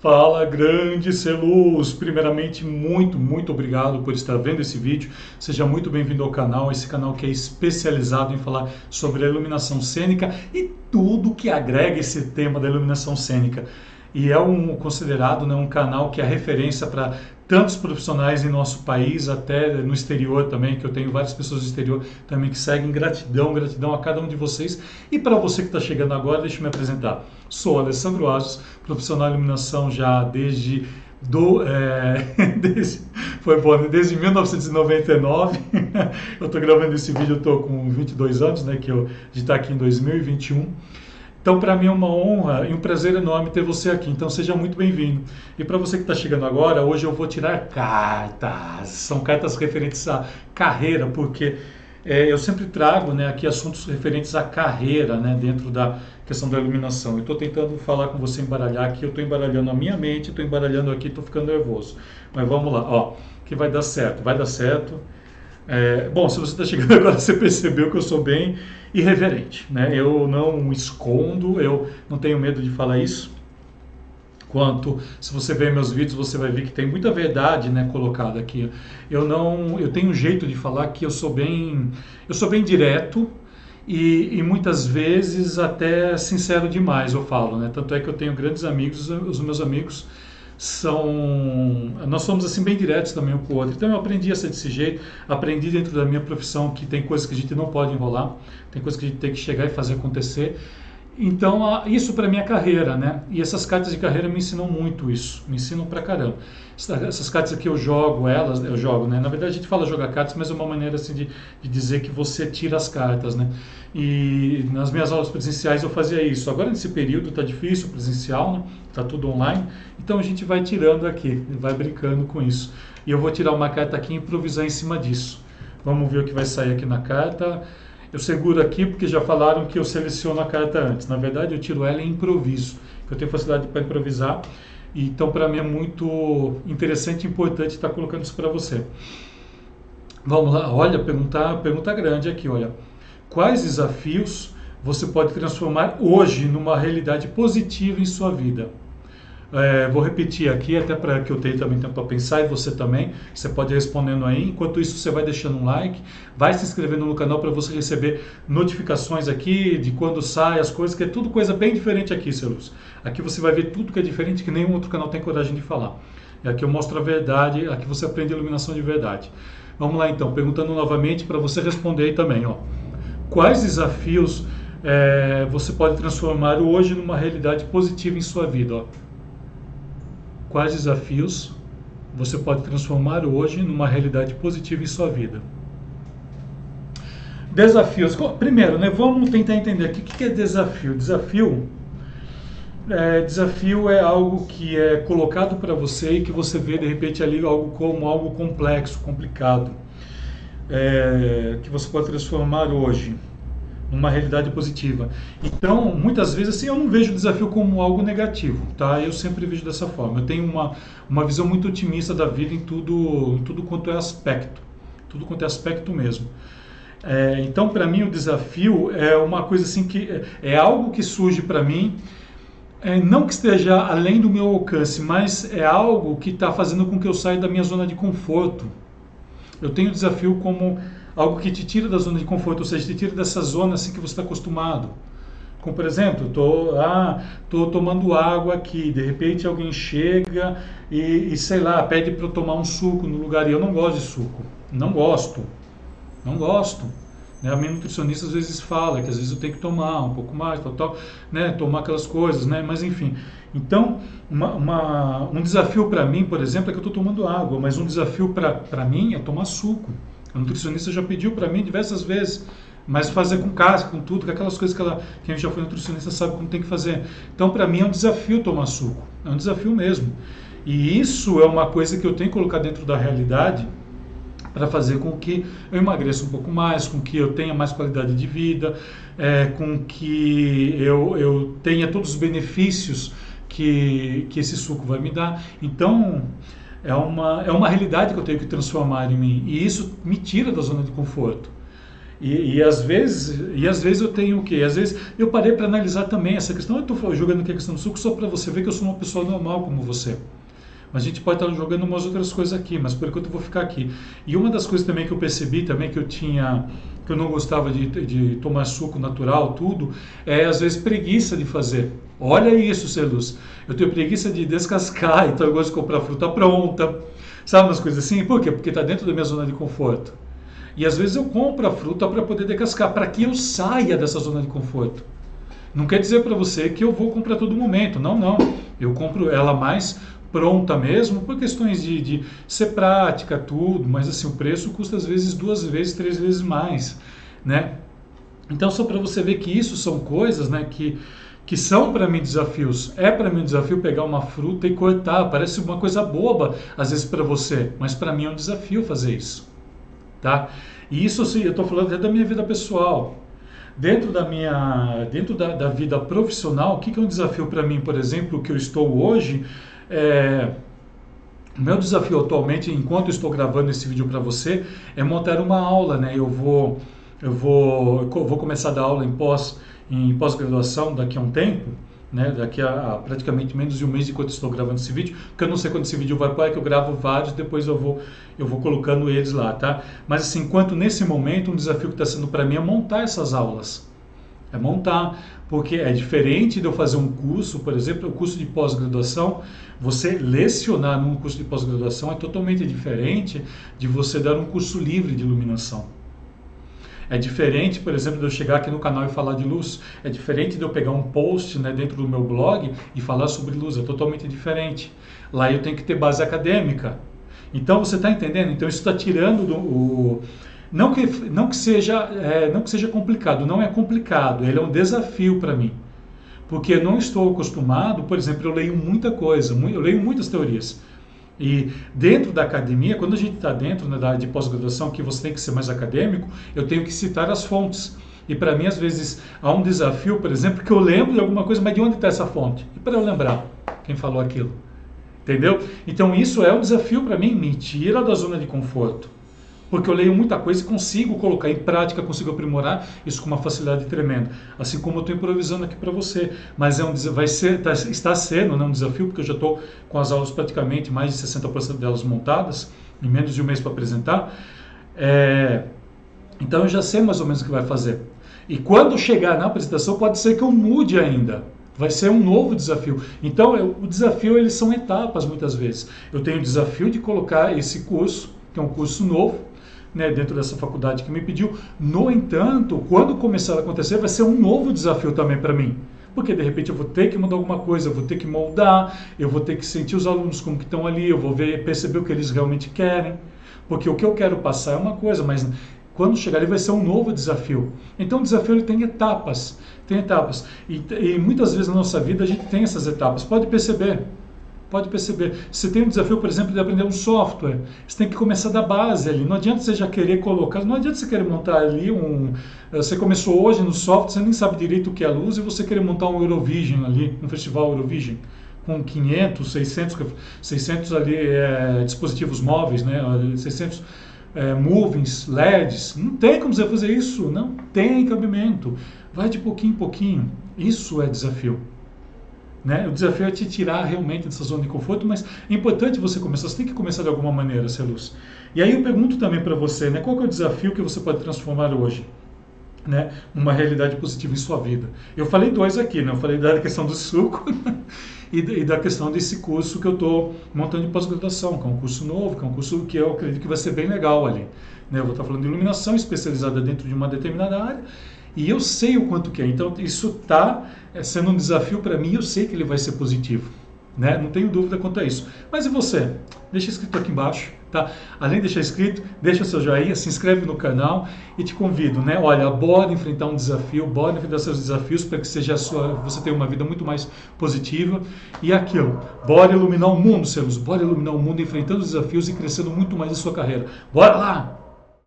Fala, grande Celuz! Primeiramente, muito, muito obrigado por estar vendo esse vídeo. Seja muito bem-vindo ao canal, esse canal que é especializado em falar sobre a iluminação cênica e tudo que agrega esse tema da iluminação cênica. E é um considerado né, um canal que é referência para tantos profissionais em nosso país, até no exterior também, que eu tenho várias pessoas do exterior também que seguem. Gratidão, gratidão a cada um de vocês. E para você que está chegando agora, deixa eu me apresentar. Sou Alessandro Asos, profissional de iluminação já desde do é, desde, foi bom, né? desde 1999 eu estou gravando esse vídeo, estou com 22 anos, né, que eu de estar aqui em 2021 então, para mim é uma honra e um prazer enorme ter você aqui. Então, seja muito bem-vindo. E para você que está chegando agora, hoje eu vou tirar cartas. São cartas referentes à carreira, porque é, eu sempre trago né, aqui assuntos referentes à carreira né, dentro da questão da iluminação. Eu estou tentando falar com você, embaralhar aqui. Eu estou embaralhando a minha mente, estou embaralhando aqui, estou ficando nervoso. Mas vamos lá, ó, que vai dar certo, vai dar certo. É, bom, se você está chegando agora, você percebeu que eu sou bem irreverente. Né? Eu não escondo, eu não tenho medo de falar isso. Quanto, se você ver meus vídeos, você vai ver que tem muita verdade né, colocada aqui. Eu não, eu tenho um jeito de falar que eu sou bem, eu sou bem direto, e, e, muitas vezes até sincero demais eu falo, né? Tanto é que eu tenho grandes amigos, os meus amigos são nós somos assim bem diretos também um com o outro. Então eu aprendi a ser desse jeito, aprendi dentro da minha profissão que tem coisas que a gente não pode enrolar, tem coisas que a gente tem que chegar e fazer acontecer. Então, isso para minha carreira, né? E essas cartas de carreira me ensinam muito isso, me ensinam pra caramba. Essas cartas aqui eu jogo elas, eu jogo, né? Na verdade a gente fala jogar cartas, mas é uma maneira assim de, de dizer que você tira as cartas, né? E nas minhas aulas presenciais eu fazia isso. Agora nesse período tá difícil, presencial, né? Tá tudo online. Então a gente vai tirando aqui, vai brincando com isso. E eu vou tirar uma carta aqui e improvisar em cima disso. Vamos ver o que vai sair aqui na carta. Eu seguro aqui porque já falaram que eu seleciono a carta antes. Na verdade, eu tiro ela em improviso, eu tenho facilidade para improvisar. Então, para mim é muito interessante e importante estar colocando isso para você. Vamos lá, olha, pergunta, pergunta grande aqui, olha. Quais desafios você pode transformar hoje numa realidade positiva em sua vida? É, vou repetir aqui, até para que eu tenha também tempo para pensar e você também. Você pode ir respondendo aí. Enquanto isso, você vai deixando um like, vai se inscrevendo no canal para você receber notificações aqui de quando sai as coisas, que é tudo coisa bem diferente aqui, Celus. Aqui você vai ver tudo que é diferente que nenhum outro canal tem coragem de falar. E aqui eu mostro a verdade, aqui você aprende iluminação de verdade. Vamos lá então, perguntando novamente para você responder aí também. Ó. Quais desafios é, você pode transformar hoje numa realidade positiva em sua vida? Ó? Quais desafios você pode transformar hoje numa realidade positiva em sua vida? Desafios. Primeiro, né, vamos tentar entender aqui o que é desafio. Desafio é, desafio é algo que é colocado para você e que você vê de repente ali algo como algo complexo, complicado, é, que você pode transformar hoje numa realidade positiva. Então, muitas vezes, assim, eu não vejo o desafio como algo negativo, tá? Eu sempre vejo dessa forma. Eu tenho uma, uma visão muito otimista da vida em tudo, em tudo quanto é aspecto, tudo quanto é aspecto mesmo. É, então, para mim, o desafio é uma coisa assim que é, é algo que surge para mim, é, não que esteja além do meu alcance, mas é algo que está fazendo com que eu saia da minha zona de conforto. Eu tenho o desafio como algo que te tira da zona de conforto, ou seja, te tira dessa zona assim que você está acostumado. Como por exemplo, tô, ah, tô tomando água aqui, de repente alguém chega e, e sei lá, pede para eu tomar um suco no lugar e eu não gosto de suco, não gosto, não gosto. Né? A minha nutricionista às vezes fala que às vezes eu tenho que tomar um pouco mais, tal, tal, né? tomar aquelas coisas, né? mas enfim. Então, uma, uma, um desafio para mim, por exemplo, é que eu estou tomando água, mas um desafio para mim é tomar suco. A nutricionista já pediu para mim diversas vezes, mas fazer com casca, com tudo, com aquelas coisas que ela, quem já foi nutricionista sabe como tem que fazer. Então, para mim é um desafio tomar suco, é um desafio mesmo. E isso é uma coisa que eu tenho que colocar dentro da realidade para fazer com que eu emagreça um pouco mais, com que eu tenha mais qualidade de vida, é, com que eu, eu tenha todos os benefícios que, que esse suco vai me dar. Então, é uma, é uma realidade que eu tenho que transformar em mim. E isso me tira da zona de conforto. E, e, às vezes, e às vezes eu tenho o quê? Às vezes eu parei para analisar também essa questão. Eu estou jogando aqui a questão do suco só para você ver que eu sou uma pessoa normal como você. Mas a gente pode estar jogando umas outras coisas aqui, mas por enquanto eu vou ficar aqui. E uma das coisas também que eu percebi também que eu tinha, que eu não gostava de, de tomar suco natural, tudo, é às vezes preguiça de fazer. Olha isso, Celus. Eu tenho preguiça de descascar, então eu gosto de comprar fruta pronta. Sabe umas coisas assim? Por quê? Porque está dentro da minha zona de conforto. E às vezes eu compro a fruta para poder decascar, para que eu saia dessa zona de conforto. Não quer dizer para você que eu vou comprar todo momento. Não, não. Eu compro ela mais pronta mesmo, por questões de, de ser prática, tudo, mas assim, o preço custa às vezes duas vezes, três vezes mais, né? Então, só para você ver que isso são coisas, né, que, que são para mim desafios. É para mim um desafio pegar uma fruta e cortar, parece uma coisa boba às vezes para você, mas para mim é um desafio fazer isso, tá? E isso, assim, eu estou falando até da minha vida pessoal. Dentro da minha, dentro da, da vida profissional, o que, que é um desafio para mim, por exemplo, que eu estou hoje, é, meu desafio atualmente, enquanto estou gravando esse vídeo para você, é montar uma aula, né? Eu vou, eu vou, eu vou começar a dar aula em pós, em pós-graduação daqui a um tempo, né? Daqui a, a, praticamente menos de um mês enquanto estou gravando esse vídeo, porque eu não sei quando esse vídeo vai para, é que eu gravo vários, depois eu vou, eu vou colocando eles lá, tá? Mas assim, enquanto nesse momento um desafio que está sendo para mim é montar essas aulas, é montar, porque é diferente de eu fazer um curso, por exemplo, o curso de pós-graduação, você lecionar num curso de pós-graduação é totalmente diferente de você dar um curso livre de iluminação. É diferente, por exemplo, de eu chegar aqui no canal e falar de luz. É diferente de eu pegar um post né, dentro do meu blog e falar sobre luz. É totalmente diferente. Lá eu tenho que ter base acadêmica. Então você está entendendo? Então isso está tirando do, o, não que, não que, seja, é, não que seja complicado, não é complicado, ele é um desafio para mim. Porque eu não estou acostumado, por exemplo, eu leio muita coisa, eu leio muitas teorias. E dentro da academia, quando a gente está dentro né, da área de pós-graduação, que você tem que ser mais acadêmico, eu tenho que citar as fontes. E para mim, às vezes, há um desafio, por exemplo, que eu lembro de alguma coisa, mas de onde está essa fonte? E para eu lembrar quem falou aquilo. Entendeu? Então, isso é um desafio para mim, me tira da zona de conforto porque eu leio muita coisa e consigo colocar em prática, consigo aprimorar isso com uma facilidade tremenda. Assim como eu estou improvisando aqui para você, mas é um vai ser tá, está sendo né, um desafio porque eu já estou com as aulas praticamente mais de 60% delas montadas em menos de um mês para apresentar. É, então eu já sei mais ou menos o que vai fazer. E quando chegar na apresentação pode ser que eu mude ainda. Vai ser um novo desafio. Então, eu, o desafio eles são etapas muitas vezes. Eu tenho o desafio de colocar esse curso, que é um curso novo, né, dentro dessa faculdade que me pediu. No entanto, quando começar a acontecer, vai ser um novo desafio também para mim. Porque de repente eu vou ter que mudar alguma coisa, eu vou ter que moldar, eu vou ter que sentir os alunos como que estão ali, eu vou ver, perceber o que eles realmente querem. Porque o que eu quero passar é uma coisa, mas quando chegar ali vai ser um novo desafio. Então o desafio ele tem etapas, tem etapas. E, e muitas vezes na nossa vida a gente tem essas etapas. Pode perceber. Pode perceber. Você tem um desafio, por exemplo, de aprender um software. Você tem que começar da base ali. Não adianta você já querer colocar, não adianta você querer montar ali um. Eh, você começou hoje no software, você nem sabe direito o que é luz e você querer montar um Eurovision ali, um festival Eurovision com 500, 600, 600 ali é, dispositivos móveis, né? 600 é, movings, LEDs. Não tem como você fazer isso. Não tem cabimento. Vai de pouquinho em pouquinho. Isso é desafio. Né? O desafio é te tirar realmente dessa zona de conforto, mas é importante você começar, você tem que começar de alguma maneira, Celuz. E aí eu pergunto também para você, né, qual é o desafio que você pode transformar hoje? Né, uma realidade positiva em sua vida. Eu falei dois aqui, né? Eu falei da questão do suco e, da questão desse curso que eu estou montando de pós-graduação, que é um curso novo, que é um curso que eu acredito que vai ser bem legal ali. Né? Eu vou estar falando de iluminação especializada dentro de uma determinada área e eu sei o quanto que é. Então, isso está é, sendo um desafio para mim. Eu sei que ele vai ser positivo. Né? Não tenho dúvida quanto a isso. Mas e você? Deixa escrito aqui embaixo, tá? Além de deixar escrito, deixa seu joinha, se inscreve no canal e te convido, né? Olha, bora enfrentar um desafio, bora enfrentar seus desafios para que seja sua, você tenha uma vida muito mais positiva e aquilo. Bora iluminar o mundo, seus, bora iluminar o mundo enfrentando os desafios e crescendo muito mais em sua carreira. Bora lá!